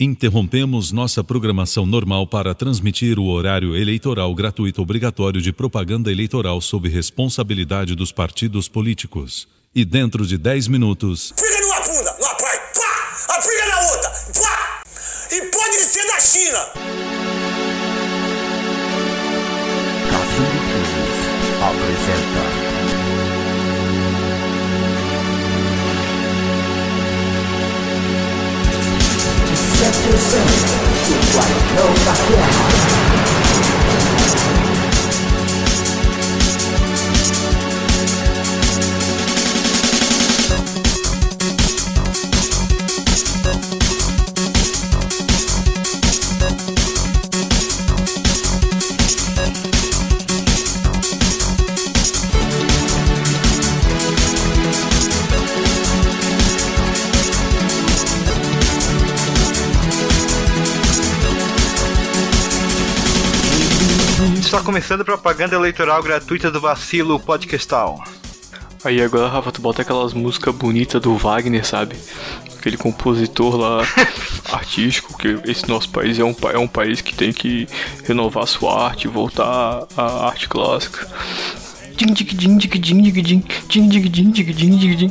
Interrompemos nossa programação normal para transmitir o horário eleitoral gratuito obrigatório de propaganda eleitoral sob responsabilidade dos partidos políticos. E dentro de 10 minutos. Fica numa bunda, numa praia, pá! Aplica na outra, pá! E pode ser da China! Decepção do Guardião da Está começando a propaganda eleitoral gratuita do Vacilo Podcastal. Aí agora, Rafa, tu bota aquelas músicas bonitas do Wagner, sabe? Aquele compositor lá artístico, que esse nosso país é um, é um país que tem que renovar sua arte, voltar à arte clássica. Din, dig, din, dig, din, dig, din, din, dig, din, dig, din, dig, din.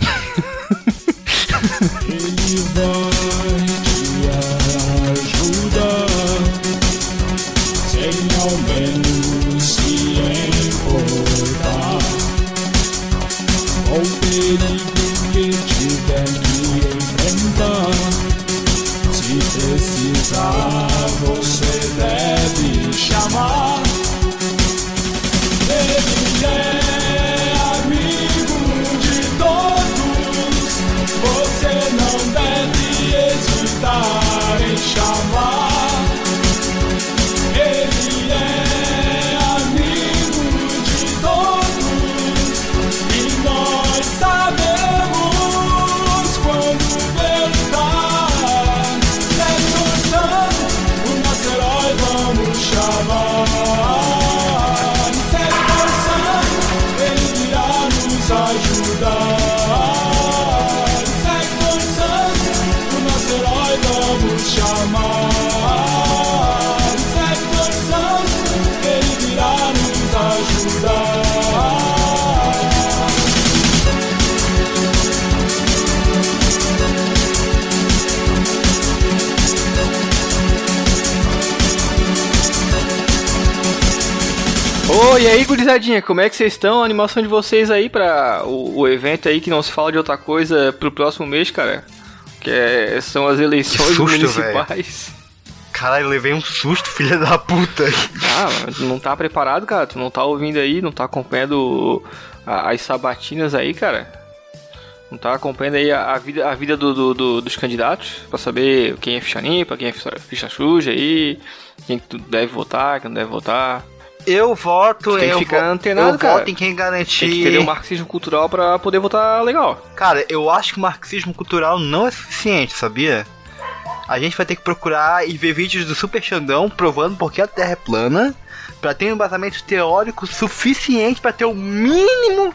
Oi, e aí, gurizadinha, como é que vocês estão? A animação de vocês aí pra o, o evento aí que não se fala de outra coisa pro próximo mês, cara? Que é- são as eleições susto, municipais. Caralho, levei um susto, filha da puta. Ah, mas não tá preparado, cara? Tu não tá ouvindo aí, não tá acompanhando as sabatinas aí, cara? Não tá acompanhando aí a, a vida, a vida do- do- do- dos candidatos? Pra saber quem é ficha limpa, quem é ficha, ficha suja aí, quem que tu deve votar, quem não deve votar. Eu voto, Tem que eu, ficar vo- antenado, eu cara. voto em quem garantir. Tem que entender o marxismo cultural pra poder votar legal. Cara, eu acho que o marxismo cultural não é suficiente, sabia? A gente vai ter que procurar e ver vídeos do Super Xandão provando porque a Terra é plana, pra ter um embasamento teórico suficiente pra ter o mínimo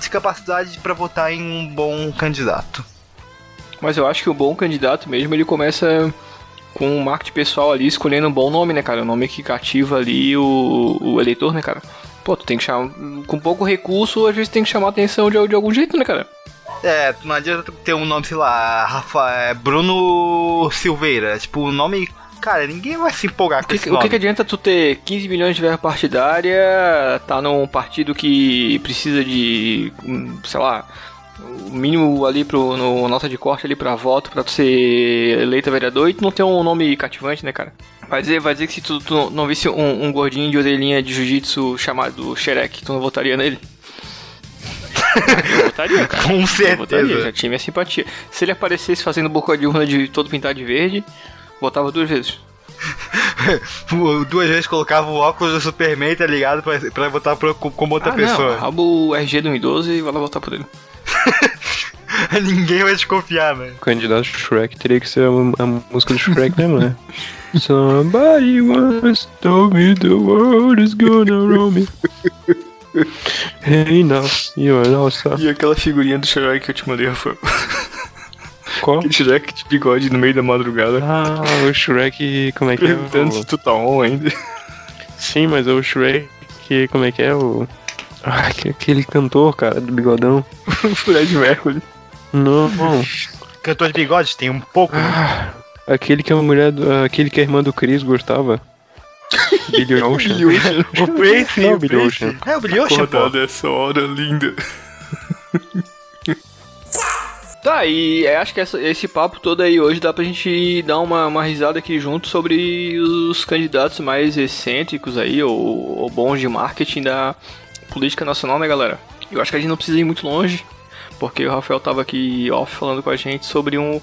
de capacidade pra votar em um bom candidato. Mas eu acho que o bom candidato mesmo, ele começa com um marketing pessoal ali, escolhendo um bom nome, né, cara? Um nome que cativa ali o, o eleitor, né, cara? Pô, tu tem que chamar. Com pouco recurso, às vezes tem que chamar a atenção de, de algum jeito, né, cara? É, não adianta ter um nome, sei lá, Rafa, é, Bruno Silveira. Tipo, o nome. Cara, ninguém vai se empolgar O com que, esse o que, nome. que adianta tu ter 15 milhões de verba partidária, tá num partido que precisa de, sei lá, o mínimo ali pro no, nota de corte ali pra voto pra tu ser eleito vereador e tu não ter um nome cativante, né, cara? Vai dizer, vai dizer que se tu, tu não visse um, um gordinho de orelhinha de jiu-jitsu chamado Shrek, tu não votaria nele? Eu votaria, cara. Com Eu certeza. votaria, já tinha minha simpatia. Se ele aparecesse fazendo boca de urna de todo pintado de verde, votava duas vezes. Duas vezes colocava o óculos do Superman, tá ligado? Pra, pra votar pro, como outra ah, pessoa. Não, o RG do 112 e vai lá votar por ele. Ninguém vai desconfiar, né? O candidato Shrek teria que ser a, a música do Shrek mesmo, né? Somebody once told me the world is gonna roll me. Hey now, you're an awesome. E aquela figurinha do Shrek que eu te mandei, Rafael. Qual? Aquele Shrek de bigode no meio da madrugada. Ah, o Shrek, como é que é? Perguntando se O... tu tá on ainda. Sim, mas é o Shrek, como é que é? O... Ah, que- aquele cantor, cara, do bigodão. Fred Mercury. Não, não. Cantor de bigodes, tem um pouco. né? Ah, aquele que a mulher, do- aquele que a irmã do Chris gostava. Billy Ocean. O Prince, Não, o Billy. Ocean. É, o Billy Ocean, pô. dessa hora linda. Tá, e é, acho que essa- esse papo todo aí hoje dá pra gente dar uma, uma risada aqui junto sobre os candidatos mais excêntricos aí, ou, ou bons de marketing da política nacional, né, galera? Eu acho que a gente não precisa ir muito longe, porque o Rafael tava aqui off falando com a gente sobre um,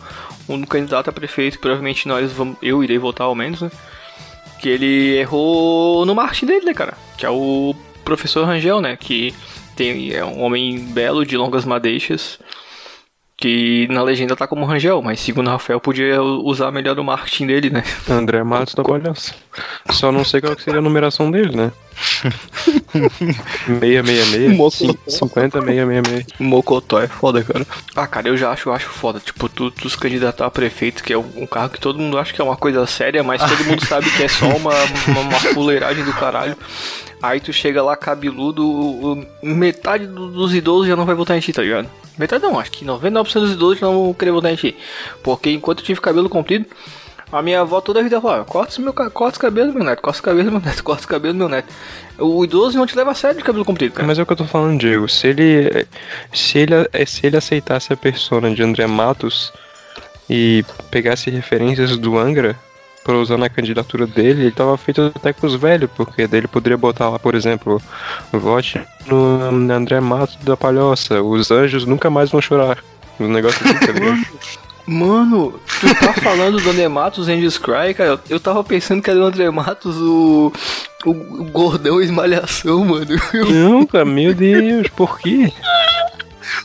um candidato a prefeito, provavelmente nós vamos, eu irei votar ao menos, né? Que ele errou no marketing dele, né, cara? Que é o professor Rangel, né? Que tem, é um homem belo de longas madeixas que na legenda tá como Rangel, mas segundo o Rafael podia usar melhor o marketing dele, né? André Matos da Palhaça. Só não sei qual que seria a numeração dele, né? 666, Mocotó. 50, 666. Mocotó é foda, cara. Ah, cara, eu já acho, eu acho foda. Tipo, tu, tu se candidatar a prefeito, que é um carro que todo mundo acha que é uma coisa séria, mas todo mundo sabe que é só uma, uma, uma fuleiragem do caralho. Aí tu chega lá cabeludo, metade do- dos idosos já não vai votar em ti, tá ligado? Metade não, acho que 99% dos idosos não vão querer votar em. Porque enquanto eu tive cabelo comprido, a minha avó toda a vida falava, corta esse meu corta os cabelos, meu neto, corta os cabelos, meu neto, corta os cabelos, meu neto. O idoso não te leva a sério de cabelo comprido, cara. Mas é o que eu tô falando, Diego. Se ele, se ele, se ele aceitasse a persona de André Matos e pegasse referências do Angra pra usar na candidatura dele, ele tava feito até com os velhos, porque daí ele poderia botar lá, por exemplo, vote no André Matos da Palhoça, os anjos nunca mais vão chorar. Um negócio assim, tá ligado? Mano, tu tá falando do André Matos Angels Cry, cara? Eu, eu tava pensando que era o André Matos, o, o, o gordão esmalhação, mano. Não, cara, meu Deus, por quê?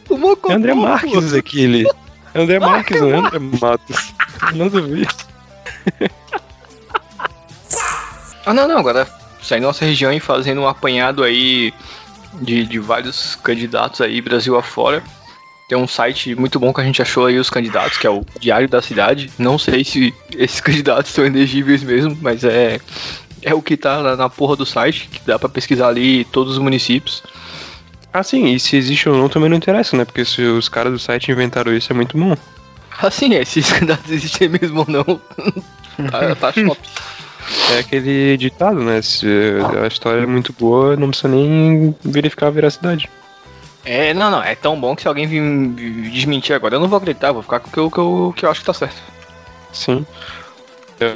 O Mocotó, É André. Marques aquele. É André Marques, não é André Matos. Nada a ver. Ah, não, não, agora sair nossa região e fazendo um apanhado aí de, de vários candidatos aí, Brasil afora. Tem um site muito bom que a gente achou aí os candidatos, que é o Diário da Cidade. Não sei se esses candidatos são elegíveis mesmo, mas é, é o que tá na, na porra do site, que dá pra pesquisar ali todos os municípios. Ah, sim, e se existe ou não também não interessa, né? Porque se os caras do site inventaram isso, é muito bom. Assim, é, se esses candidatos existem mesmo ou não, tá, tá top. É aquele ditado, né? Se a história é muito boa, não precisa nem verificar a veracidade. É, não, não, é tão bom que se alguém vir vir desmentir agora, eu não vou acreditar, vou ficar com o que eu, que eu, que eu acho que tá certo. Sim.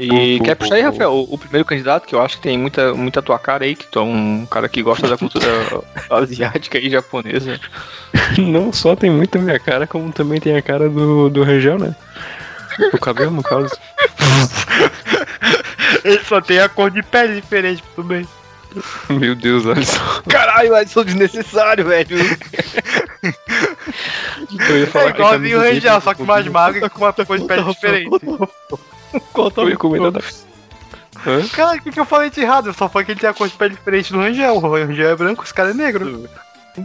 E O- quer puxar aí, Rafael, o, o primeiro candidato, que eu acho que tem muita, muita tua cara aí, que tu é um cara que gosta da cultura asiática e japonesa. Não só tem muito a minha cara, como também tem a cara do, do Rangel, né? O cabelo, no caso. Ele só tem a cor de pele diferente, tudo bem. Meu Deus, Alisson. Caralho, Alisson desnecessário, velho. Eu ia falar É a igualzinho o Rangel, só que mais magro e com uma cor de pele diferente. Eu comentar da... Hã? Cara, o que, que eu falei de errado? Eu só falei que ele tem a cor de pele diferente do Rangel. O Rangel é branco, esse cara é negro.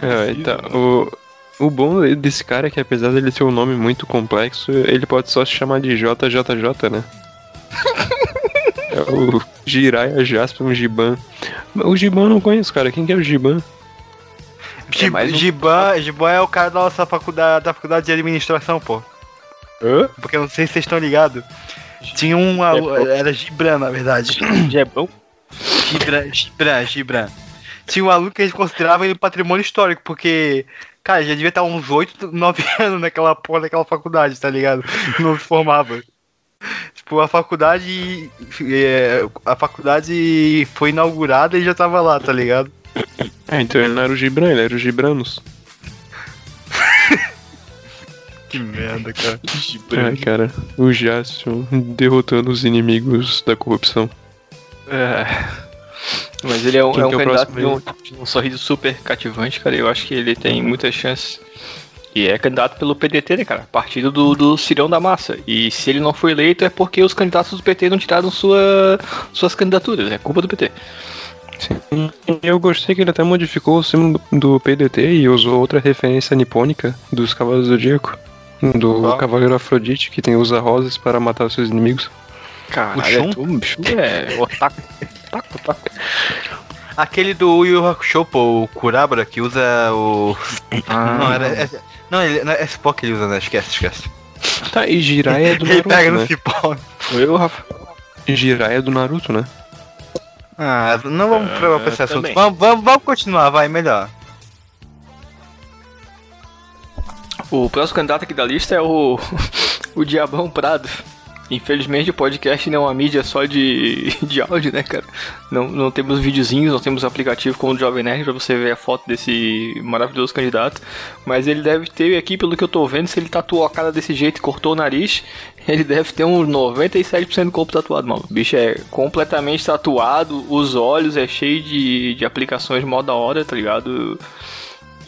É, tá. O, o bom desse cara é que apesar dele ter um nome muito complexo, ele pode só se chamar de JJJ, né? é o Jiraiya Jaspion Giban. O Giban eu não conheço, cara. Quem que é o Giban? É mais um- Giban, Giban é o cara da nossa faculdade, da faculdade de administração, pô. Hã? Porque eu não sei se vocês estão ligados. Tinha um. alu- Era Gibran, na verdade. Jebão? Gibran, Gibran, Gibran. Tinha um aluno que a gente considerava ele patrimônio histórico, porque. Cara, já devia estar uns 8, 9 anos naquela porra daquela faculdade, tá ligado? Não se formava. Tipo, a faculdade. é, a faculdade foi inaugurada e já tava lá, tá ligado? Ah, então ele não era o Gibran, ele era o Gibranos. Que merda, cara. Ai, cara. O Jaspion derrotando os inimigos da corrupção. É. Mas ele é um, é um que é candidato de um, de um sorriso super cativante, cara. Eu acho que ele tem muitas chances. E é candidato pelo PDT, né, cara? Partido do, do Cirão da Massa. E se ele não foi eleito é porque os candidatos do PT não tiraram sua, suas candidaturas. É culpa do PT. Sim. Eu gostei que ele até modificou o símbolo do PDT e usou outra referência nipônica dos Cavalos do Zodíaco. Do Qual? Cavaleiro Afrodite, que tem usa rosas para matar os seus inimigos. Caralho, é tu, bicho. É, otaku. Otaku, otaku. Aquele do Yu Hakusho, pô, o Kurabara, que usa o... Ah, não, era... É, não, ele, não, é cipó que ele usa, né? Esquece, esquece. Tá, e Jiraiya é do ele Naruto, pega no né? cipó. Eu, Rafa. Jiraiya é do Naruto, né? Ah, não vamos Ah, pra, pra esse assunto. Vamos, vamos, vamos continuar, vai, melhor. O próximo candidato aqui da lista é o, o Diabão Prado. Infelizmente o podcast não é uma mídia só de, de áudio, né, cara? Não, não temos videozinhos, não temos aplicativo como o Jovem Nerd pra você ver a foto desse maravilhoso candidato. Mas ele deve ter aqui, pelo que eu tô vendo, se ele tatuou a cara desse jeito e cortou o nariz, ele deve ter uns 97% do corpo tatuado, mano. O bicho é completamente tatuado, os olhos é cheio de, de aplicações mó da hora, tá ligado?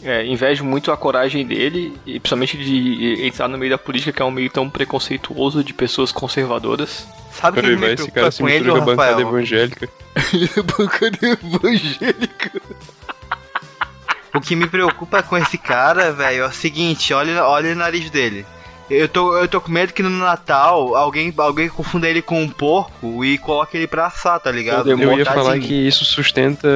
É, invejo muito a coragem dele, e principalmente de entrar no meio da política, que é um meio tão preconceituoso de pessoas conservadoras. Sabe o que Peraí, esse preocupa cara se com ele, mistura com a bancada evangélica. Bancada evangélica. O que me preocupa com esse cara, velho, é o seguinte, olha, olha o nariz dele. Eu tô, eu tô com medo que no Natal alguém, alguém confunda ele com um porco e coloque ele pra assar, tá ligado? Eu ia Tadinho. falar que isso sustenta.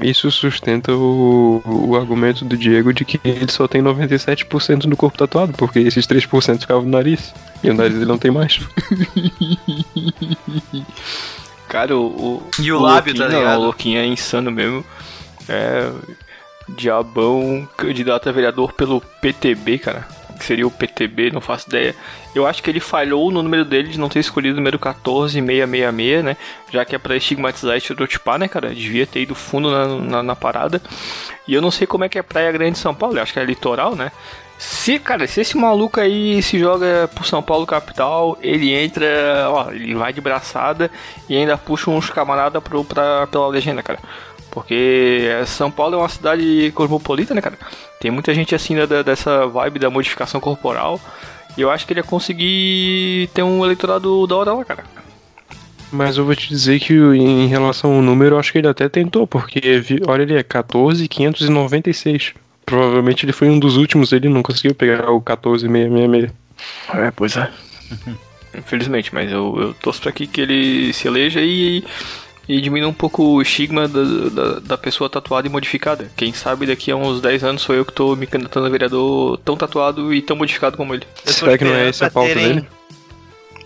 Isso sustenta o, o argumento do Diego de que ele só tem 97% do corpo tatuado, porque esses 3% ficavam no nariz. E o nariz ele não tem mais. Cara, o. o E o lábio, tá ligado? Não, o Louquinho é insano mesmo. É. Diabão, candidato a vereador pelo PTB, cara. Que seria o PTB, não faço ideia. Eu acho que ele falhou no número dele de não ter escolhido o número 14666, né? Já que é pra estigmatizar e estereotipar, né, cara? Devia ter ido fundo na, na, na parada. E eu não sei como é que é Praia Grande de São Paulo, eu acho que é litoral, né? Se, cara, se esse maluco aí se joga pro São Paulo capital, ele entra, ó, ele vai de braçada e ainda puxa uns camarada pro, pra, pela legenda, cara. Porque São Paulo é uma cidade cosmopolita, né, cara? Tem muita gente assim da- dessa vibe da modificação corporal. E eu acho que ele ia conseguir ter um eleitorado da hora lá, cara. Mas eu vou te dizer que em relação ao número, eu acho que ele até tentou, porque olha, ele é 14,596. Provavelmente ele foi um dos últimos, ele não conseguiu pegar o 14666. É, pois é. Infelizmente, mas eu, eu torço pra que, que ele se eleja e, e diminua um pouco o estigma da, da, da pessoa tatuada e modificada. Quem sabe daqui a uns 10 anos sou eu que tô me candidatando a vereador tão tatuado e tão modificado como ele. Eu Será que não é essa a pauta terem- dele?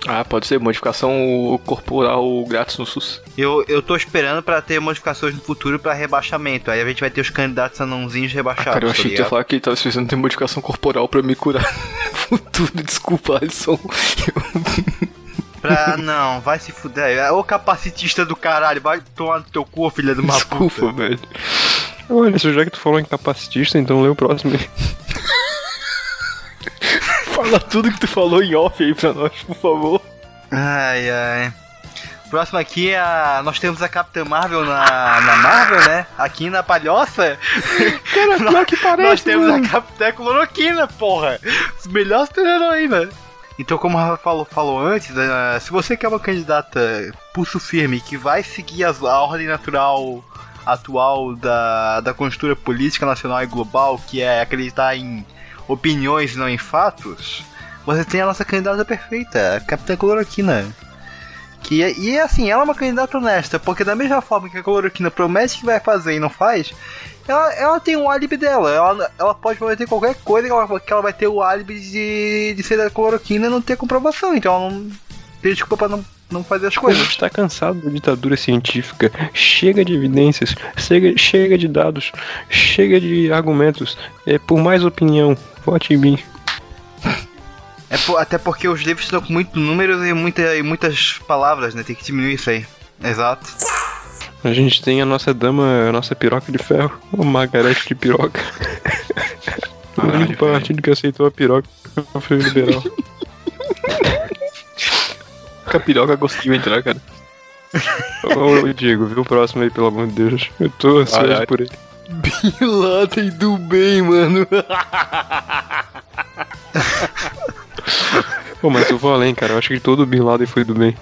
Ah, pode ser, modificação corporal grátis no SUS. Eu, eu tô esperando pra ter modificações no futuro pra rebaixamento. Aí a gente vai ter os candidatos anãozinhos rebaixados. Cara, eu tá achei que tu ia falar que ele tava precisando ter modificação corporal pra me curar no futuro. Desculpa, Alisson. Pra. Não, vai se fuder. Ô capacitista do caralho, vai tomar no teu cu, filha de uma Desculpa, puta. velho. Olha, só já que tu falou em capacitista, então lê o próximo aí. Fala tudo que tu falou em off aí pra nós, por favor. Ai, ai. Próximo aqui é a. Nós temos a Capitã Marvel na, na Marvel, né? Aqui na Palhoça. Cara, pior que parece, Nós temos mano. a Capitã Cloroquina, porra! Os melhores super-heróis, Então, como a Rafa falou, falou antes, eh, se você quer uma candidata pulso firme que vai seguir as- a ordem natural atual da, da conjuntura política nacional e global, que é acreditar em opiniões e não em fatos, você tem a nossa candidata perfeita, a Capitã Cloroquina. Que é- e assim, ela é uma candidata honesta, porque da mesma forma que a cloroquina promete que vai fazer e não faz, ela, ela tem um álibi dela. Ela, ela pode prometer qualquer coisa que ela, que ela vai ter o álibi de, de ser da cloroquina e não ter comprovação. Então ela não tem desculpa pra não, não fazer as A coisas. gente tá cansado da ditadura científica. Chega de evidências, chega, chega de dados, chega de argumentos. É por mais opinião. Vote em mim. É po- até porque os livros estão com muitos números e, muita, e muitas palavras, né? Tem que diminuir isso aí. Exato. A gente tem a nossa dama, a nossa piroca de ferro, o Margarete de piroca. o único partido que aceitou a piroca foi o liberal. Que a piroca conseguiu entrar, cara. Ô Diego, viu o próximo aí, pelo amor de Deus. Eu tô ansioso Ai, ai. por ele. Bin Laden do bem, mano. Pô, mas eu vou além, cara. Eu acho que todo Bin Laden foi do bem.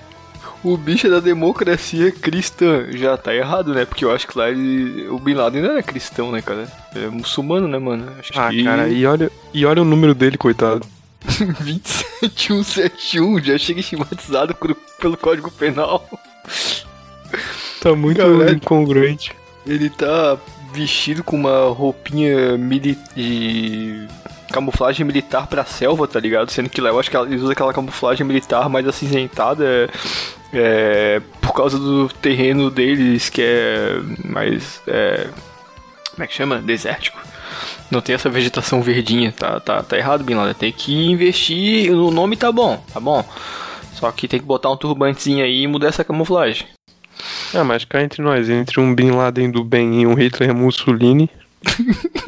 O bicho é da democracia cristã. Já tá errado, né? Porque eu acho que lá ele... o Bin Laden não era cristão, né, cara? Ele é muçulmano, né, mano? Acho Ah, que... cara, e olha, e olha o número dele, coitado. 27171 já chega estigmatizado pelo Código Penal. Tá muito incongruente. Ele tá vestido com uma roupinha mili de camuflagem militar pra selva, tá ligado? Sendo que lá eu acho que ela- ele usa aquela camuflagem militar mais acinzentada é, por causa do terreno deles que é mais. é, como é que chama? Desértico. Não tem essa vegetação verdinha, tá, tá, tá errado, Bin Laden. Tem que investir. O nome tá bom, tá bom. Só que tem que botar um turbantezinho aí e mudar essa camuflagem. Ah, mas cá entre nós, entre um Bin Laden do bem e um Hitler Mussolini,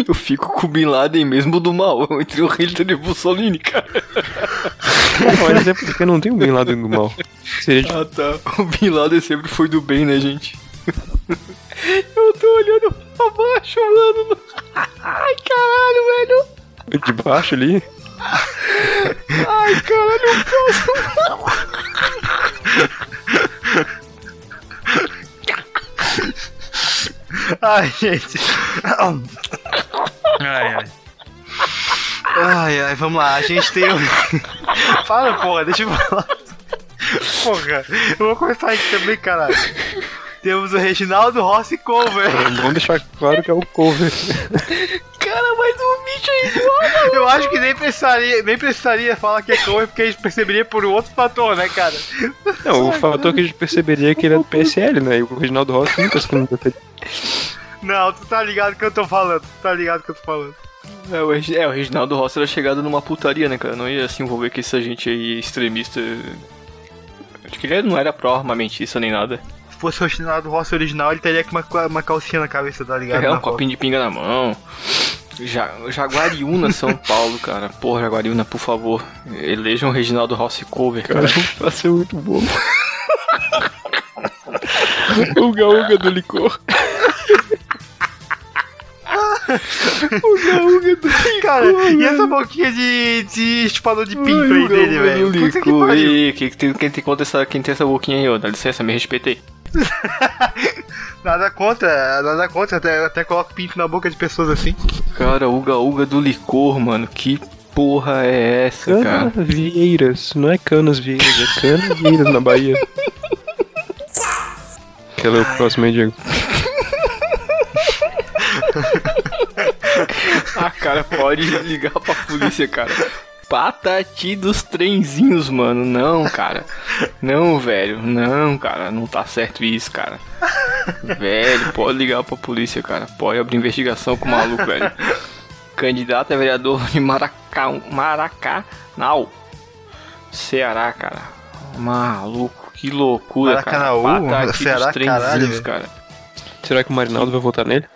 Eu fico com o Bin Laden mesmo do mal, entre o Hitler e o Mussolini, cara. mas é porque não tem um Bin Laden do mal. Tipo, Ah tá, o Bin Laden sempre foi do bem, né, gente? Eu tô olhando pra baixo, mano. Ai, caralho, velho. de baixo ali. Ai, caralho, eu posso. Ai, gente. Ai, ai. Ai, ai, vamos lá. A gente tem. Fala, porra, deixa eu falar. Porra, eu vou começar aqui também, caralho. Temos o Reginaldo Rossi Cover. Vamos deixar claro que é o cover. Eu acho que nem precisaria, nem precisaria falar que é cover, porque a gente perceberia por um outro fator, né, cara? Não, o fator que a gente perceberia é que ele é do PSL, né? E o Reginaldo Rossi nunca se candidatou. Não, tu tá ligado que eu tô falando, tu tá ligado que eu tô falando. É, o, é, o Reginaldo Rossi era chegado numa putaria, né, cara? Não ia se envolver com essa gente aí extremista. Acho que ele não era pró-armamentista nem nada. Se fosse o Reginaldo Rossi original, ele teria com uma, uma calcinha na cabeça, tá ligado? É, um copinho de pinga na mão. Ja Jaguariúna, São Paulo, cara. Porra, Jaguariúna, por favor. Elejam o Reginaldo Rossi cover, cara. Vai ser muito bom. Uga Uga do licor. Cara, e essa boquinha de, de chupador de pinto aí dele, velho? Que Licor. pariu. Ei, quem tem, quem tem conta essa, quem tem essa boquinha aí, ó? Dá licença, me respeitei. Nada contra, nada contra, até, até coloco pinto na boca de pessoas assim. Cara, Uga Uga do licor, mano. Que porra é essa, cara? Canavieiras. Não é Canas Vieiras, é Canavieiras na Bahia. Quer ler o próximo aí, Diego? Ah, cara, pode ligar pra polícia, cara. Patati dos trenzinhos, mano. Não, cara. Não, velho. Não, cara. Não tá certo isso, cara. Velho, pode ligar pra polícia, cara. Pode abrir investigação com o maluco, velho. Candidato a vereador de Maracá, Maracanau. Ceará, cara. Maluco, que loucura, Maracanãú? cara. Patati Ceará, dos trenzinhos, caralho, cara. Será que o Marinaldo vai votar nele?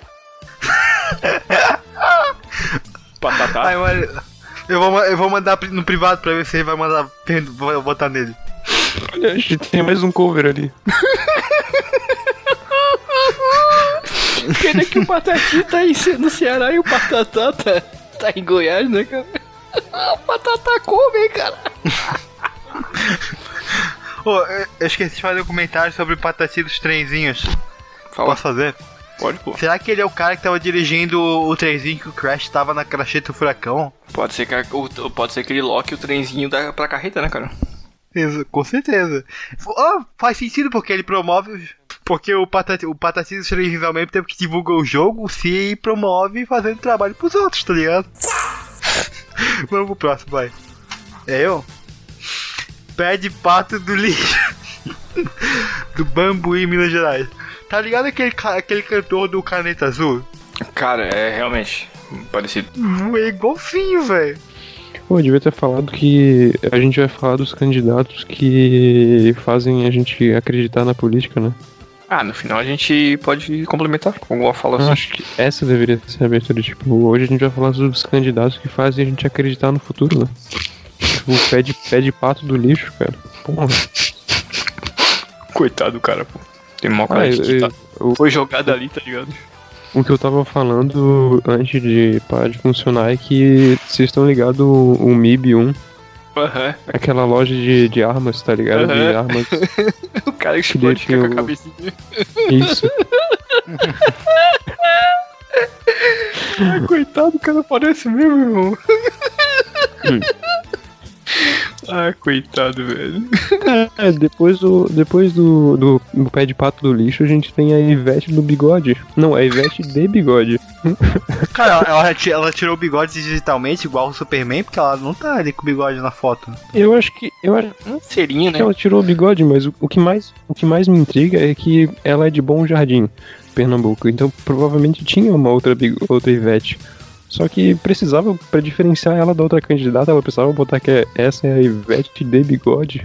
Patatá. Ai, mano, eu vou, eu vou mandar no privado pra ver se ele vai mandar botar nele. Olha, a gente tem mais um cover ali. Pena que o Patati tá em, no Ceará e o Patatá tá, tá em Goiás, né, cara? O Patatá come, cara. Ô, eu, eu esqueci de fazer um comentário sobre o Patati dos trenzinhos. Fala, Posso fazer? Pode, pô. Será que ele é o cara que tava dirigindo o trenzinho que o Crash tava na cracheta do furacão? Pode ser que, a- o- pode ser que ele loque o trenzinho da, pra carreta, né, cara? Com certeza. Ah, faz sentido porque ele promove. Porque o Patati, o trenzinhos ao mesmo tempo que divulga o jogo, se promove fazendo trabalho pros outros, tá ligado? Vamos pro próximo, vai. É eu? Pé de pato do lixo. do Bambuí, Minas Gerais. Tá ligado aquele, aquele cantor do Caneta Azul? Cara, é realmente parecido. Hum, É igualzinho, velho. Pô, devia ter falado que a gente vai falar dos candidatos que fazem a gente acreditar na política, né? Ah, no final a gente pode complementar com alguma fala assim. acho que essa deveria ser a abertura. Tipo, hoje a gente vai falar dos candidatos que fazem a gente acreditar no futuro, né? Tipo, o pé de, pé de pato do lixo, cara. Porra. Coitado do cara, pô. Tem mó Ah, cara de eu- que tá- eu- Foi jogado ali, tá ligado? o que eu tava falando antes de parar de funcionar é que vocês estão ligados o, o MIB1, Aham. aquela loja de, de armas, tá ligado? De Aham. armas. O cara explode fica com a cabecinha. Isso. Coitado, o cara parece mesmo, irmão. Ah, coitado, velho. É, depois do, depois do, do, do pé de pato do lixo, a gente tem a Ivete do bigode. Não, a Ivete de bigode. Cara, ela, ela ti- ela tirou o bigode digitalmente, igual o Superman, porque ela não tá ali com o bigode na foto. Eu acho que. Eu acho Um serinho, né? que ela tirou o bigode, mas o, o que mais, o que mais me intriga é que ela é de Bom Jardim, Pernambuco. Então provavelmente tinha uma outra, big- outra Ivete. Só que precisava, pra diferenciar ela da outra candidata, ela precisava botar que é- essa é a Ivete de bigode.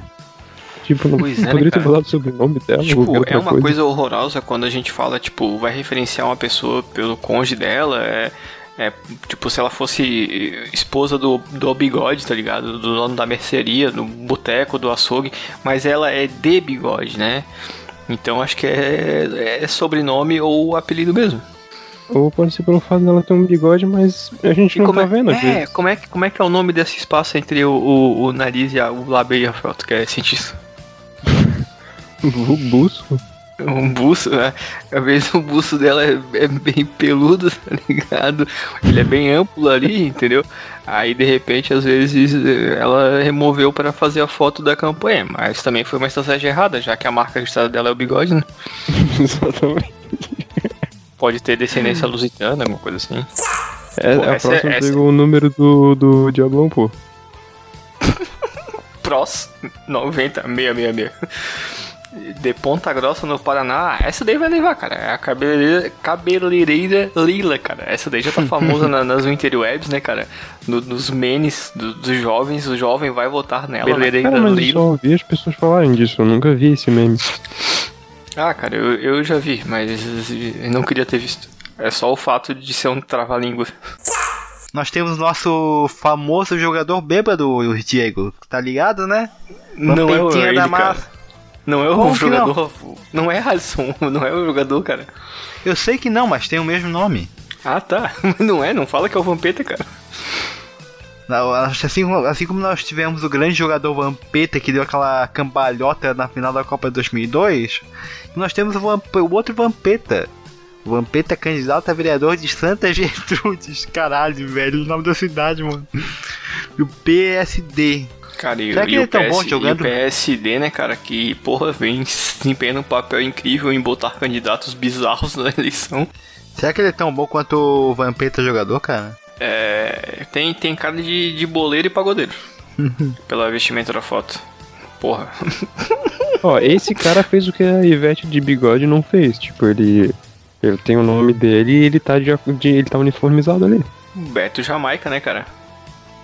Tipo, não Pois é, né, poderia ter cara? botado o sobrenome dela. Tipo, é uma coisa. horrorosa quando a gente fala, tipo, vai referenciar uma pessoa pelo cônjuge dela, é, é, tipo, se ela fosse esposa do, do bigode, tá ligado? Do dono da mercearia, do boteco, do açougue, mas ela é de bigode, né? Então acho que é, é sobrenome ou apelido mesmo. Ou pode ser pelo fato dela ter um bigode, mas a gente não como tá é, vendo. é, como é, que, como é que é o nome desse espaço entre o, o, o nariz e a, o lábio e a foto, que é cientista? O buço. Um buço, né? Às vezes o buço dela é, é bem peludo, tá ligado? Ele é bem amplo ali, entendeu? Aí de repente, às vezes, ela removeu para fazer a foto da campanha, mas também foi uma estratégia errada, já que a marca registrada dela é o bigode, né? Exatamente. Pode ter descendência lusitana, alguma coisa assim. É, Pô, a essa- próxima essa- pegou o número do, do Diablão, pô. Pros 90 666. De Ponta Grossa no Paraná, essa daí vai levar, cara. É a cabeleireira, cabeleireira Lila, cara. Essa daí já tá famosa na- nas interwebs, né, cara? No- nos memes do- dos jovens, o jovem vai votar nela. Cabeleireira Cara, mas eu Lila. só ouvi as pessoas falarem disso, eu nunca vi esse meme. Ah, cara, eu, eu já vi, mas eu não queria ter visto. É só o fato de ser um trava-língua. Nós temos nosso famoso jogador bêbado, o Diego. Tá ligado, né? Não é o ele, da cara. massa. Não é o Como que não? jogador. Não? é Alisson, não é o jogador, cara. Eu sei que não, mas tem o mesmo nome. Ah, tá. Não é, não fala que é o Vampeta, cara. Assim, como- assim como nós tivemos o grande jogador Vampeta que deu aquela cambalhota na final da Copa de 2002, nós temos o, Vamp- o outro Vampeta. O Vampeta é candidato a vereador de Santa Gertrudes. Caralho, velho, o nome da cidade, mano. E o PSD. Cara, e, Será que ele é tão PS, bom jogando? O PSD, né, cara, que, porra, vem desempenhando um papel incrível em botar candidatos bizarros na eleição. Será que ele é tão bom quanto o Vampeta jogador, cara? É, tem, tem cara de, de boleiro e pagodeiro. pela vestimenta da foto. Porra. Ó, esse cara fez o que a Ivete de bigode não fez. Tipo, ele. Ele tem o nome dele e ele tá, de, de- ele tá uniformizado ali. Beto Jamaica, né, cara?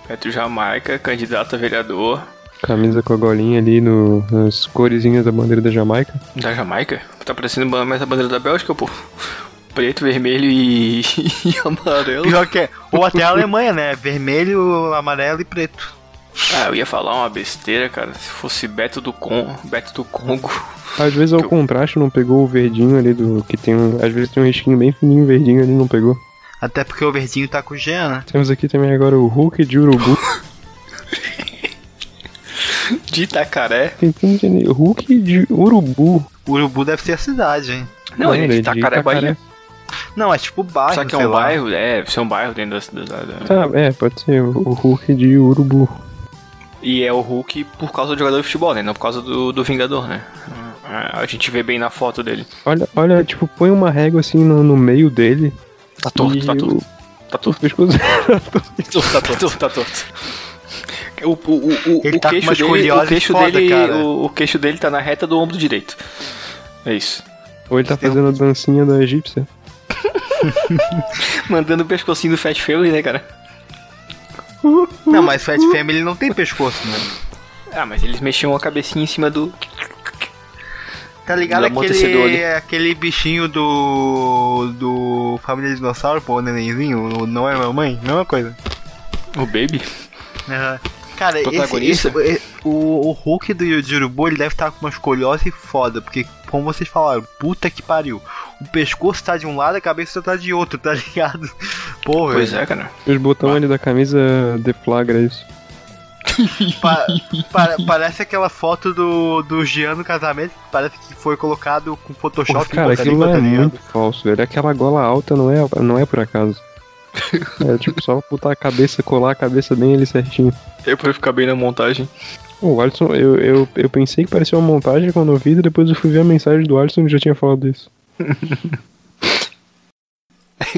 Beto Jamaica, candidato a vereador Camisa com a golinha ali no, nas coresinhas da bandeira da Jamaica. da Jamaica. Tá parecendo mais a bandeira da Bélgica, pô. Preto, vermelho e, e amarelo. Pior que é. Ou até a Alemanha, né? Vermelho, amarelo e preto. Ah, eu ia falar uma besteira, cara. Se fosse Beto do Con, Beto do Congo. Às vezes ao Eu- contraste não pegou o verdinho ali do. Que tem um. Às vezes tem um risquinho bem fininho verdinho ali, não pegou. Até porque o verdinho tá com o Jean, né? Temos aqui também agora o Hulk de Urubu. De Itacaré. Tentando entender. Hulk de Urubu. Urubu deve ser a cidade, hein? Não, ele é de é Itacaré, Bahia. Não, é tipo bairro, Só que é um lá. bairro, é, ser um bairro dentro da, da, da- Tá, é, pode ser o, o Hulk de Urubu. E é o Hulk por causa do jogador de futebol, né? Não por causa do, do Vingador, né? A gente vê bem na foto dele. Olha, olha, tipo, põe uma régua assim no, no meio dele. Tá torto, e tá torto. Tá O, o torto. pescoço. Tá torto, tá torto. O, o, o, o, Ele o tá queixo dele, o queixo foda, dele, cara. o, o queixo dele tá na reta do ombro direito. É isso. Ou ele tá fazendo a dancinha da egípcia. Mandando o pescocinho do Fat Family, né, cara? Não, mas Fat Family não tem pescoço, né? Ah, mas eles mexiam a cabecinha em cima do. Tá ligado Do aquele, aquele bichinho do. do Família Dinossauro, pô, o nenenzinho? o Não é mamãe? Mesma coisa. O Baby? Aham. Cara, esse, Protagonista? esse- o, o Hulk do de Urubu, ele deve estar com uma escoliose foda, porque, como vocês falaram, puta que pariu. O pescoço tá de um lado, a cabeça tá de outro, tá ligado? Porra, Pois é, cara. Os botões ali da camisa deflagra isso. Pa- pa- parece aquela foto do, do Jean no casamento, parece que foi colocado com Photoshop. Pô, cara, aquilo é tá muito falso, velho. Aquela gola alta não é, não é por acaso. É tipo só botar a cabeça, colar a cabeça bem ali certinho. Eu prefiro ficar bem na montagem. O Alisson, eu, eu, eu pensei que parecia uma montagem quando eu vi, e depois eu fui ver a mensagem do Alisson e já tinha falado isso.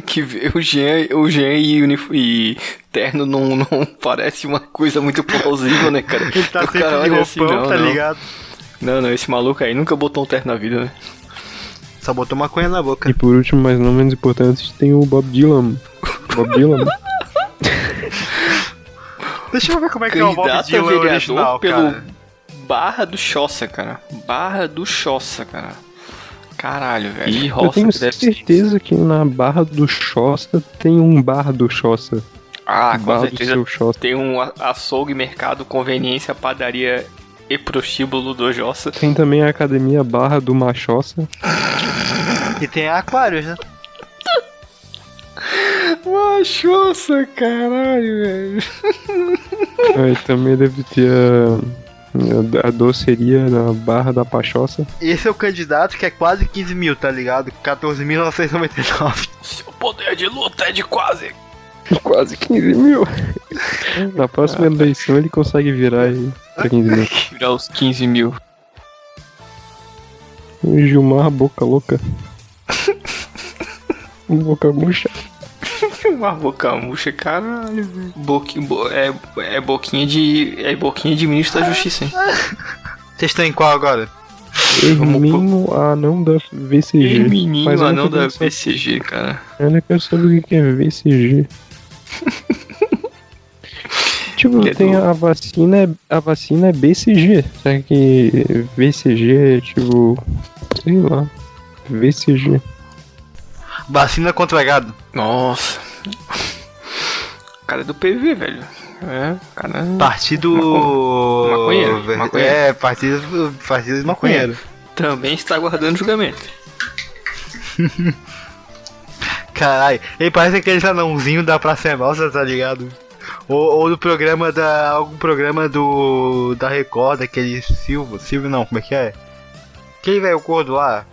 que o Jean, o Jean e, e terno não, não parece uma coisa muito plausível, né, cara? Ele tá O sempre cara de olha assim, roupão, não, tá não. ligado? Não, não, esse maluco aí nunca botou um terno na vida, né? Só botou maconha na boca. E por último, mas não menos importante, tem o Bob Dylan. Bob Dylan. Deixa eu ver como é que é o Bob Dylan original, pelo cara. Barra do Choça, cara. Barra do Choça, cara. Caralho, velho. Ih, Eu tenho que deve ser. certeza que na Barra do Choça tem um bar do Choça. Ah, com Barra certeza. Tem um açougue, mercado, conveniência, padaria e prostíbulo do Jossa. Tem também a Academia Barra do Machoça. E tem aquários, né? Machoça, caralho, velho. Aí também deve ter a, a doceria na Barra da Pachoça. Esse é o candidato que é quase 15 mil, tá ligado? 14.999. Seu poder de luta é de quase. Quase 15 mil. Na próxima eleição ele consegue virar aí pra 15 mil. Tirar os 15 mil. O Gilmar Boca Louca. Boca Murcha. Uma boca murcha, caralho, velho. Boqui, bo- é, é boquinha de. É boquinha de ministro da justiça, hein? Vocês estão em qual agora? Hermínio Anão da VCG. Eu anão da BCG, cara. Eu não quero saber o que que é VCG. tipo, Que é tem do- a vacina, é- a vacina é BCG. Será que VCG é tipo. Sei lá. VCG. Vacina contra gado. Nossa. O cara é do PV, velho. É, cara. Partido. Maconheiro, maconheiro. É, partido, partido de maconheiro. Também está aguardando julgamento. Caralho, ele parece aquele anãozinho da Praça é Nossa, tá ligado? Ou, ou do programa da. algum programa do. da Record, aquele Silvio. Silvio não, como é que é? Aquele velho gordo lá.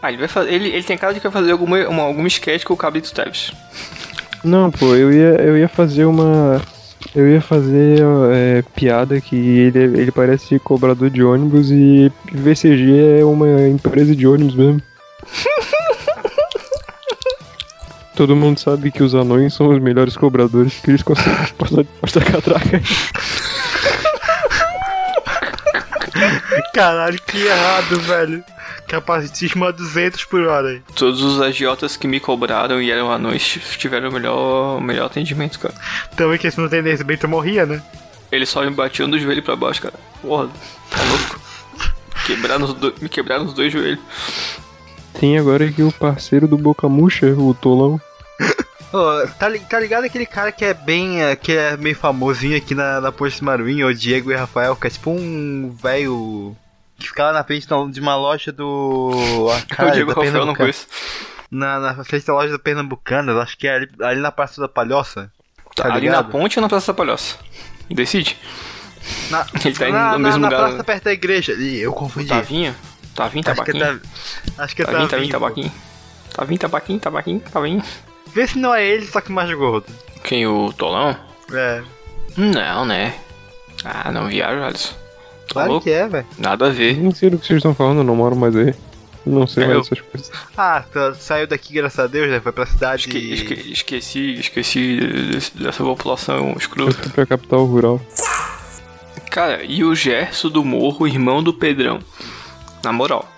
Ah, ele vai fazer. Ele, ele tem cara de que vai fazer alguma, uma, alguma sketch com o Cabrito Teves. Não, pô, eu ia, eu ia fazer uma. Eu ia fazer é, piada que ele, ele parece cobrador de ônibus e VCG é uma empresa de ônibus mesmo. Todo mundo sabe que os anões são os melhores cobradores que eles conseguem passar, passar catraca. Caralho, que errado, velho. Capacitismo a 200 por hora aí. Todos os agiotas que me cobraram e eram anões tiveram o melhor, o melhor atendimento, cara. Também que se não tem nesse bento morria, né? Eles só me batiam do joelho pra baixo, cara. Porra, tá louco. Quebraram os do- me quebraram os dois joelhos. Tem agora aqui o parceiro do Boca Murcha, o Tolão. Ô, tá, tá ligado aquele cara que é bem. é, que é meio famosinho aqui na, na Posto Maruim, o Diego e Rafael, que é tipo um velho. que fica lá na frente de uma loja do. o Diego Rafael não conheço. Na, na frente da loja da Pernambucana, acho que é ali, ali na Praça da Palhoça. Tá, Tá ali na ponte ou na Praça da Palhoça? Decide. Na, Ele tá indo na, no na- mesmo na lugar. praça perto da igreja. Ih, eu confundi. Tavinha? Acho que é tabaquinho? tá, acho que é Tavinho, tavinho, Tavinho, pô. tabaquinho. Tavinho, tabaquinho, tabaquinho, tavinho. Vê se não é ele, só que mais gordo. Quem, o Tolão? É. Não, né? Ah, não viajo, Alisson. Tá Claro louco? que é, velho. Nada a ver. Nem sei do que vocês estão falando, eu não moro mais aí. Não sei É, mais eu- dessas coisas. Ah, tá- saiu daqui, graças a Deus, né? Foi pra cidade. Esque- esque- esqueci, esqueci dessa população Eu escrota. fui pra capital rural. Cara, e o Gerson do Morro, irmão do Pedrão? Na moral,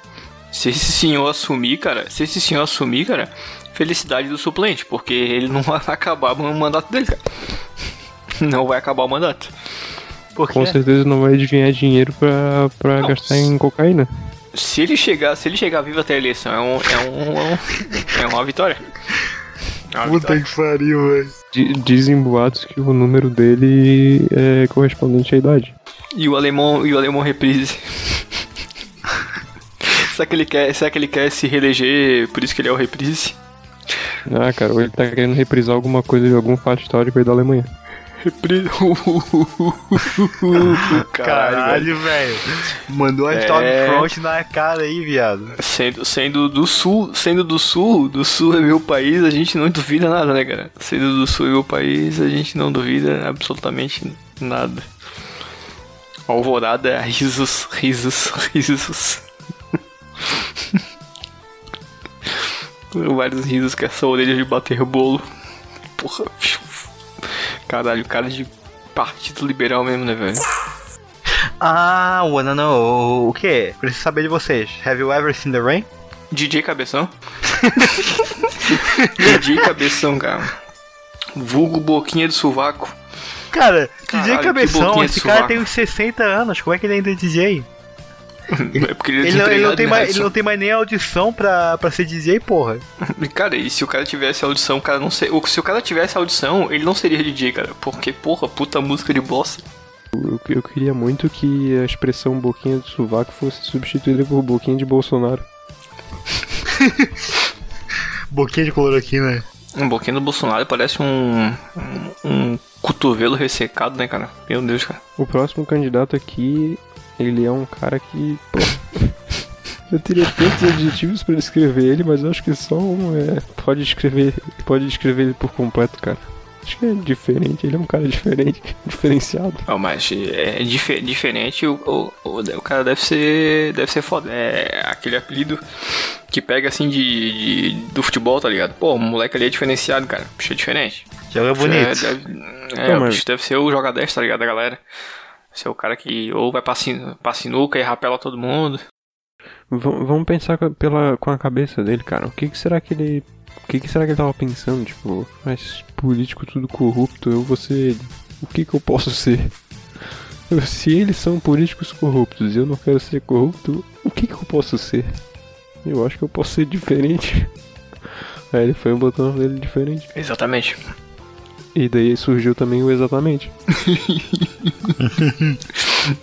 se esse senhor assumir, cara, se esse senhor assumir, cara, felicidade do suplente, porque ele não vai acabar o mandato dele, cara. Não vai acabar o mandato. Por Com certeza não vai adivinhar dinheiro pra, pra Não, gastar em cocaína. Se ele chegar, se ele chegar vivo até a eleição, é, um, é, um, é, um- é uma vitória. É uma Puta vitória. que pariu, velho. Di- Dizem boatos que o número dele é correspondente à idade. E o alemão, e o alemão reprise. Será que ele quer, será que ele quer se reeleger, por isso que ele é o reprise? Ah, cara, ou ele tá querendo reprisar alguma coisa de algum fato histórico aí da Alemanha. Repri... Caralho, velho. Caralho, velho. Mandou a É. Stormfront na cara aí, viado. Sendo, sendo do sul, sendo do sul, do sul é meu país, a gente não duvida nada, né, cara? Sendo do sul é meu país, a gente não duvida absolutamente nada. Alvorada, risos, risos, risos. Vários risos com essa orelha de bater bolo. Porra. Caralho, cara de partido liberal mesmo, né, velho? Ah, wanna know. O que? Preciso saber de vocês. Have you ever seen the rain? DJ Cabeção? DJ Cabeção, cara. Vulgo Boquinha de Sovaco. Cara, Caralho, DJ Cabeção, esse cara sovaco. tem uns 60 anos. Como é que ele ainda é DJ? É porque ele, é Ele não, ele não tem né, mais, ele não tem mais nem audição pra, pra ser DJ, porra. Cara, e se o cara tivesse audição, o cara não ser... ou Se o cara tivesse audição, ele não seria DJ, cara. Porque, porra, puta música de bossa. Eu, eu queria muito que a expressão boquinha de sovaco fosse substituída por boquinha de Bolsonaro. Boquinha de cloroquina. Um boquinha do Bolsonaro parece um, um. um cotovelo ressecado, né, cara? Meu Deus, cara. O próximo candidato aqui, ele é um cara que. Pô, eu teria tantos adjetivos pra descrever ele, mas eu acho que só um é. Pode descrever. Pode descrever ele por completo, cara. Acho que é diferente, ele é um cara diferente, diferenciado. Não, mas é dife- diferente, o, o, o, o cara deve ser. deve ser foda. É aquele apelido que pega assim de, de- do futebol, tá ligado? Pô, o moleque ali é diferenciado, cara. Bicho é diferente. Joga Bicho bonito. É, deve, é, o mas- deve ser o joga 10, tá ligado? Da galera. Ser o cara que ou vai pra, sin, pra sinuca e rapela todo mundo. V- vamos pensar com a- pela, com a cabeça dele, cara. O que, que será que ele. O que, que será que ele tava pensando? Tipo, mas político tudo corrupto, eu vou ser ele. O que, que eu posso ser? Se eles são políticos corruptos e eu não quero ser corrupto, o que, que eu posso ser? Eu acho que eu posso ser diferente. Aí ele foi o botão dele diferente. Exatamente. E daí surgiu também o exatamente.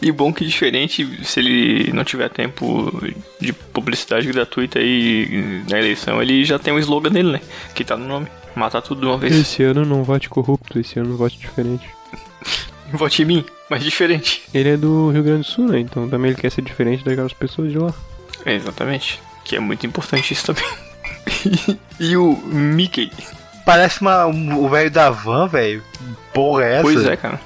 E bom que diferente, se ele não tiver tempo de publicidade gratuita aí na eleição, ele já tem um slogan dele, né? Que tá no nome. Matar tudo de uma vez. Esse ano não vote corrupto, esse ano vote diferente. Vote em mim, mas diferente. Ele é do Rio Grande do Sul, né? Então também ele quer ser diferente daquelas pessoas de lá. É, exatamente. Que é muito importante isso também. e o Mickey. Parece uma, um- o velho da van, velho. Porra, é essa? Pois é, cara.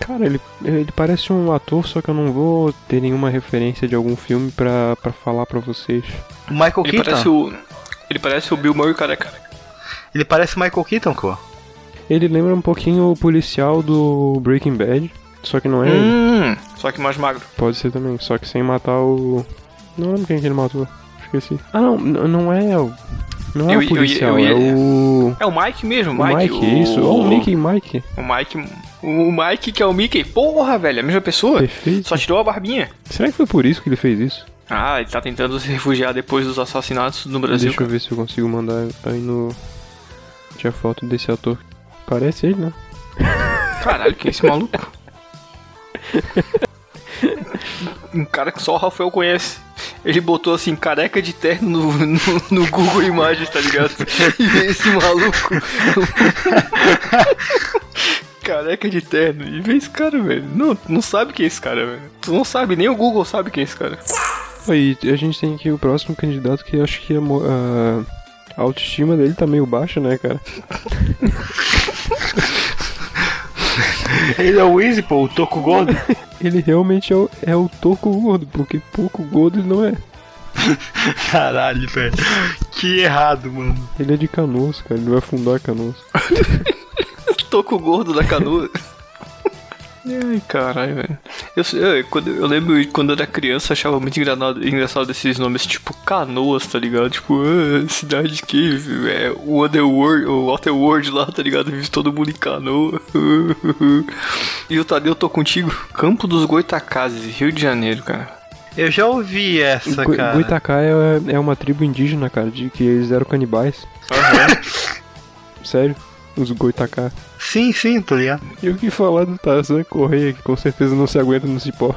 Cara, ele, ele parece um ator, só que eu não vou ter nenhuma referência de algum filme pra, pra falar pra vocês. O Michael Ele Keaton. parece o. Ele parece o Bill Murray careca. Ele parece o Michael Keaton, pô. Ele lembra um pouquinho o policial do Breaking Bad, só que não é ele. Hum, só que mais magro. Pode ser também, só que sem matar o. Não lembro quem que ele matou. Esqueci. Ah, não, não é o. Não é Eu- o eu- policial, eu ia- é o. É o Mike mesmo, O Mike. Mike, isso. Oh, o Mickey Mike. O Mike. O Mike que é o Mickey. Porra, velho, a mesma pessoa. Perfeito. Só tirou a barbinha. Será que foi por isso que ele fez isso? Ah, ele tá tentando se refugiar depois dos assassinatos no Brasil. Deixa eu ver se eu consigo mandar aí no. Tinha foto desse ator. Parece ele, né? Caralho, quem é esse maluco? um cara que só o Rafael conhece. Ele botou assim, careca de terno no, no, no Google Imagens, tá ligado? E vê esse maluco. careca de terno. E vê esse cara, velho. Não, tu não sabe quem é esse cara, velho. Tu não sabe, nem o Google sabe quem é esse cara. Aí a gente tem aqui o próximo candidato que eu acho que a- a autoestima dele tá meio baixa, né, cara? Ele é o Easy, pô, o Toco Gordo. Ele realmente é o, é o toco gordo, porque pouco gordo ele não é. Caralho, velho. Que errado, mano. Ele é de canoas, cara. Ele vai fundar canoas. Tô com o gordo da canoa. Ai, caralho, velho. Eu, eu, quando, eu lembro que quando eu era criança eu achava muito engraçado, engraçado esses nomes, tipo canoas, tá ligado? Tipo, ah, cidade que é o Underworld, o Waterworld lá, tá ligado? Vive todo mundo em canoa. e o Tadeu, tô contigo. Campo dos Goitacazes, Rio de Janeiro, cara. Eu já ouvi essa, Goi- cara. Goitacá é, é uma tribo indígena, cara, de que eles eram canibais. Sério? Os Goitacá. Sim, sim, tô ligado. E o que falar do Tarzan Correia, que com certeza não se aguenta no cipó.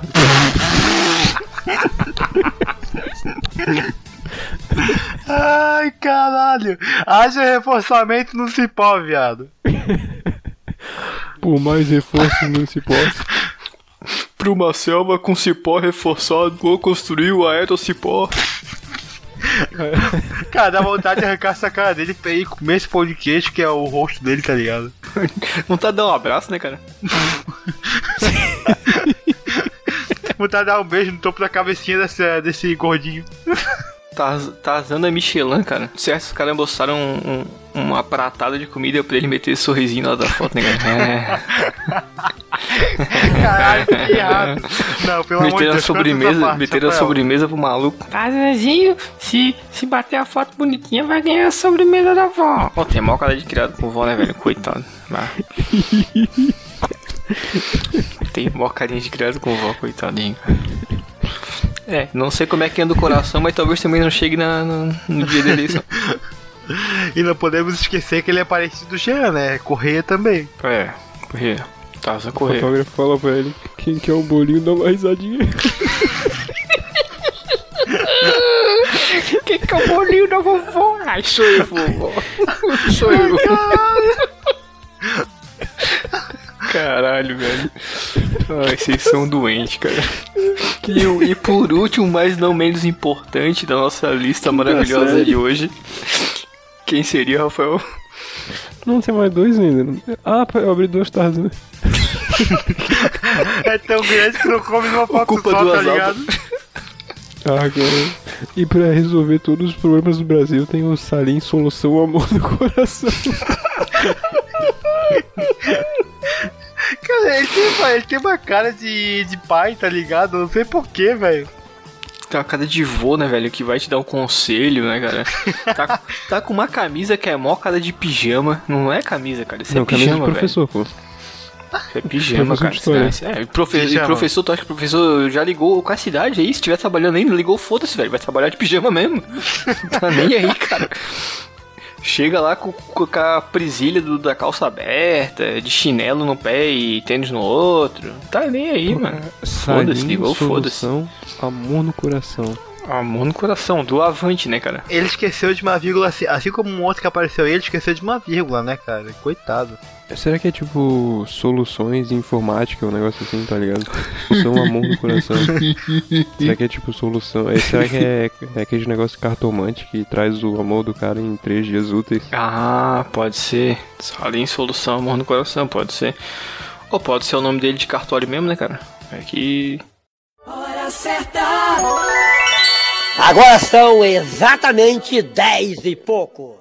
Ai, caralho. Haja reforçamento no cipó, viado. Por mais reforços no cipó. Pra uma selva com cipó reforçado, vou construir o aerocipó. Cara, dá vontade de arrancar essa cara dele pra ir comer esse pão de queijo que é o rosto dele, tá ligado? Vontade de dar um abraço, né, cara? Vontade de dar um beijo no topo da cabecinha desse, desse gordinho. Taz- Tarzan é Michelin, cara. Certo, os caras embolsaram um, um- uma pratada de comida pra ele meter esse sorrisinho lá da foto, né, cara? É. Caralho, que errado. Não, pelo amor de Meteram a Deus. sobremesa, meteram a sobre sobremesa pro maluco. Tarzanzinho, se, se bater a foto bonitinha, vai ganhar a sobremesa da vó. Pô, tem mó cara de criado com vó, né, velho? Coitado. Ah. tem mó carinha de criado com vó, coitadinho. É, não sei como é que anda o coração, mas talvez também não chegue na, no, no dia da eleição. E não podemos esquecer que ele é parecido do Jean, né? Correia também. É, correr. Tarzan O correr. fotógrafo fala pra ele: quem quer um bolinho dá uma risadinha. Quem que é o bolinho da vovó? Ai, sou eu, vovó. sou eu. Caralho, velho. Ai, vocês são doentes, cara. E, e por último, mas não menos importante da nossa lista maravilhosa sério? de hoje. Quem seria, Rafael? Não tem mais dois ainda. Ah, eu abri duas tardes, né? É tão grande que não come numa foto Ocupa só, tá ligado? Ah, agora. E pra resolver todos os problemas do Brasil, tem o Salim Solução Amor do Coração. Cara, ele tem, uma- ele tem uma cara de, de pai, tá ligado? Não sei porquê, velho. Tem uma cara de vô, né, velho? Que vai te dar um conselho, né, cara? Tá, tá com uma camisa que é mó cara de pijama. Não é camisa, cara. Isso Não, é camisa de pijama, velho. professor, pô. Isso é pijama, Professor cara. Isso é, é, profe- Pijama. e professor, tu acha que o professor já ligou com a cidade aí? Se estiver trabalhando ainda, ligou, foda-se, velho. Vai trabalhar de pijama mesmo. tá nem aí, cara. Chega lá com, com a presilha do- da calça aberta, de chinelo no pé e tênis no outro. Tá nem aí, mano. Foda-se, Salim ligou, foda-se. Amor no Coração. Amor no coração, do avante, né, cara? Ele esqueceu de uma vírgula, assim, assim como um outro que apareceu aí, ele esqueceu de uma vírgula, né, cara? Coitado. Será que é tipo soluções informática, um negócio assim, tá ligado? Solução Amor no Coração. será que é tipo solução? é, será que é, é aquele negócio cartomante que traz o amor do cara em três dias úteis? Ah, pode ser. Salim Solução, Amor no Coração, pode ser. Ou pode ser o nome dele de cartório mesmo, né, cara? É que. Agora são exatamente dez e pouco.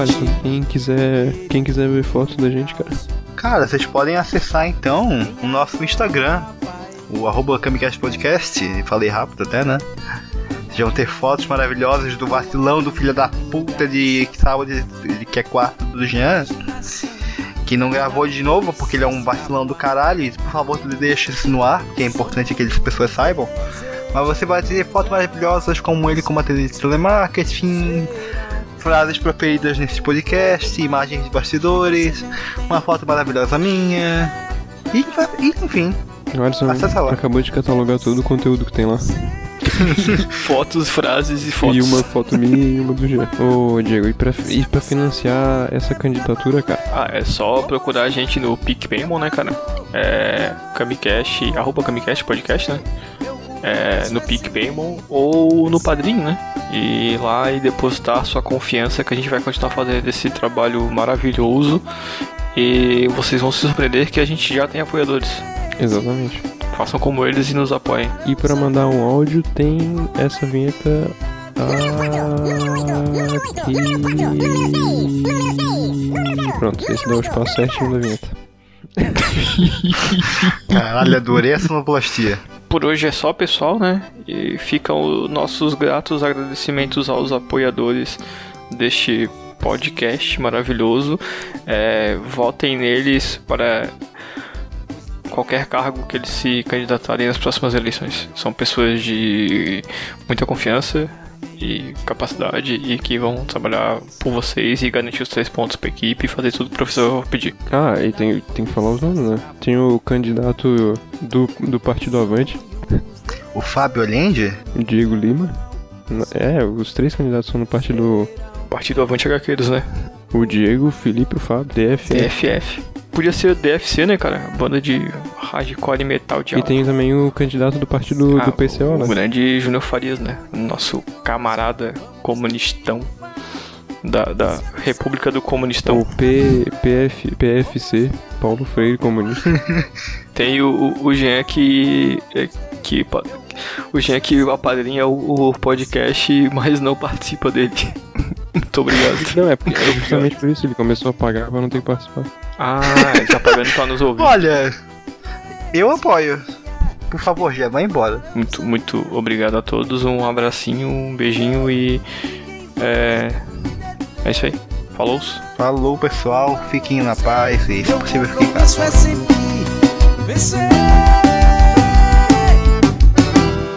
Alisson, quem quiser, quem quiser ver fotos da gente, cara. Cara, vocês podem acessar então o nosso Instagram, o arroba Podcast, falei rápido até, né? Vocês vão ter fotos maravilhosas do vacilão do filho da puta de que sábado que é quarto do Jean. Que não gravou de novo porque ele é um vacilão do caralho. E, por favor, deixa isso no ar, que é importante que as pessoas saibam. Mas você vai ter fotos maravilhosas como ele com uma tendência de telemarketing, frases preferidas nesse podcast, imagens de bastidores, uma foto maravilhosa minha. E, e, enfim, O Acessa lá. acabou de catalogar todo o conteúdo que tem lá. Fotos, frases e fotos. E uma foto minha e uma do Jean. Ô Diego, e pra, e pra financiar essa candidatura, cara? Ah, é só procurar a gente no PicPayMon, né, cara? É. Kamicast, arroba Kamicast Podcast, né? É, no PicPayMon ou no Padrinho, né? E ir lá e depositar sua confiança que a gente vai continuar fazendo esse trabalho maravilhoso. E vocês vão se surpreender que a gente já tem apoiadores. Exatamente. Façam como eles e nos apoiem. E pra mandar um áudio tem essa vinheta aqui. Pronto, esse dá o espaço certinho da vinheta. caralho, adorei a sonoplastia. Por hoje é só, pessoal, né? E ficam os nossos gratos agradecimentos aos apoiadores deste podcast maravilhoso. É, votem neles para qualquer cargo que eles se candidatarem nas próximas eleições. São pessoas de muita confiança e capacidade e que vão trabalhar por vocês e garantir os três pontos pra equipe e fazer tudo que o professor pedir. Ah, e tem, tem que falar os nomes, né? Tem o candidato do, do Partido Avante, O Fábio Allende? o Diego Lima. É, os três candidatos são no partido. Partido Avante HQs, né? O Diego, o Felipe e o Fábio, DF. DFF. Podia ser DFC, né, cara? Banda de hardcore e metal de E tem também o candidato do partido Ah, do PCO, o né? grande Júnior Farias, né? Nosso camarada comunistão da, da República do Comunistão. O P, PF, PFC, Paulo Freire Comunista. Tem o, o, o Jean que. é, que o Jean que apadrinha o, o podcast, mas não participa dele. Muito obrigado. Não, é, porque é justamente por isso ele começou a pagar pra não ter que participar. Ah, ele tá pagando pra nos ouvir. Olha, eu apoio. Por favor, Gé, vai embora. Muito, muito obrigado a todos. Um abracinho, um beijinho e. É. É isso aí. Falou. Falou, pessoal. Fiquem na paz e, se possível, fiquem em casa.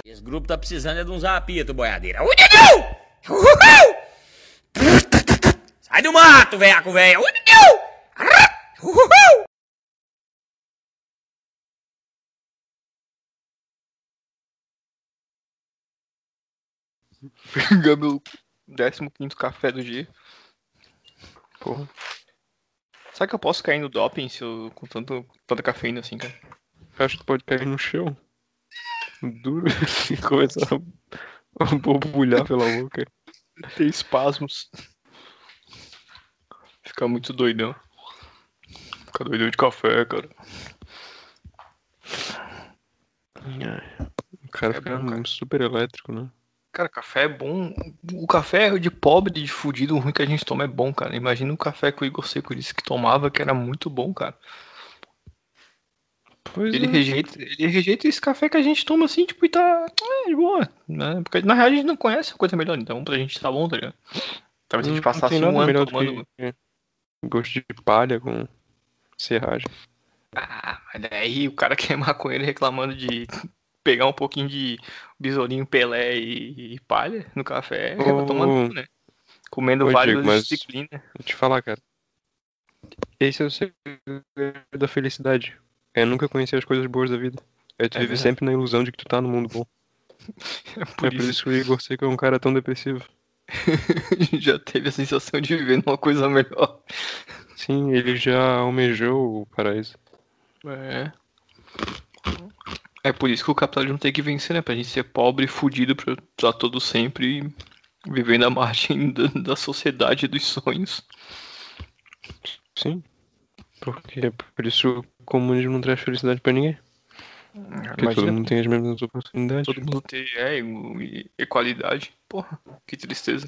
Esse grupo tá precisando é de uns apito, boiadeira. Uhul! Sai do mato, veaco, velho! Uhul! Pegar meu 15 café do dia. Porra. Será que eu posso cair no doping se eu, com tanto, tanta cafeína assim, cara? Eu acho que pode cair no chão. Duro e começar a borbulhar pela boca. Ter espasmos. Ficar muito doidão. Ficar doidão de café, cara. O cara É fica bom, cara. super elétrico, né? Cara, café é bom. O café de pobre, de fudido, ruim que a gente toma é bom, cara. Imagina o café que o Igor Seco disse que tomava, que era muito bom, cara. Pois Ele é. rejeita, ele rejeita esse café que a gente toma assim, tipo, e tá. É, de boa. Né? Porque na real a gente não conhece coisa melhor, então pra gente tá bom, tá ligado? Talvez a gente passasse um ano tomando. que gosto de palha com serragem. Ah, mas daí o cara que é maconheiro reclamando de pegar um pouquinho de besourinho Pelé e, e palha no café, vai tomando, né? Comendo ô, vários Diego, mas- disciplinas. Vou te falar, cara. Esse é o segredo da felicidade. É nunca conhecer as coisas boas da vida. É tu É verdade. sempre na ilusão de que tu tá no mundo bom. É por é por isso isso que o Igor Seco é um cara tão depressivo. já teve a sensação de viver numa coisa melhor. Sim, ele já almejou o paraíso. É. É por isso que o capitalismo tem que vencer, né? Pra gente ser pobre e fudido pra, pra todo sempre viver na margem da, da sociedade dos sonhos. Sim. Porque por isso o comunismo não traz felicidade pra ninguém. Porque todo Imagina mundo tem as mesmas oportunidades. todo mundo ter é, e- e- equalidade. Porra, que tristeza.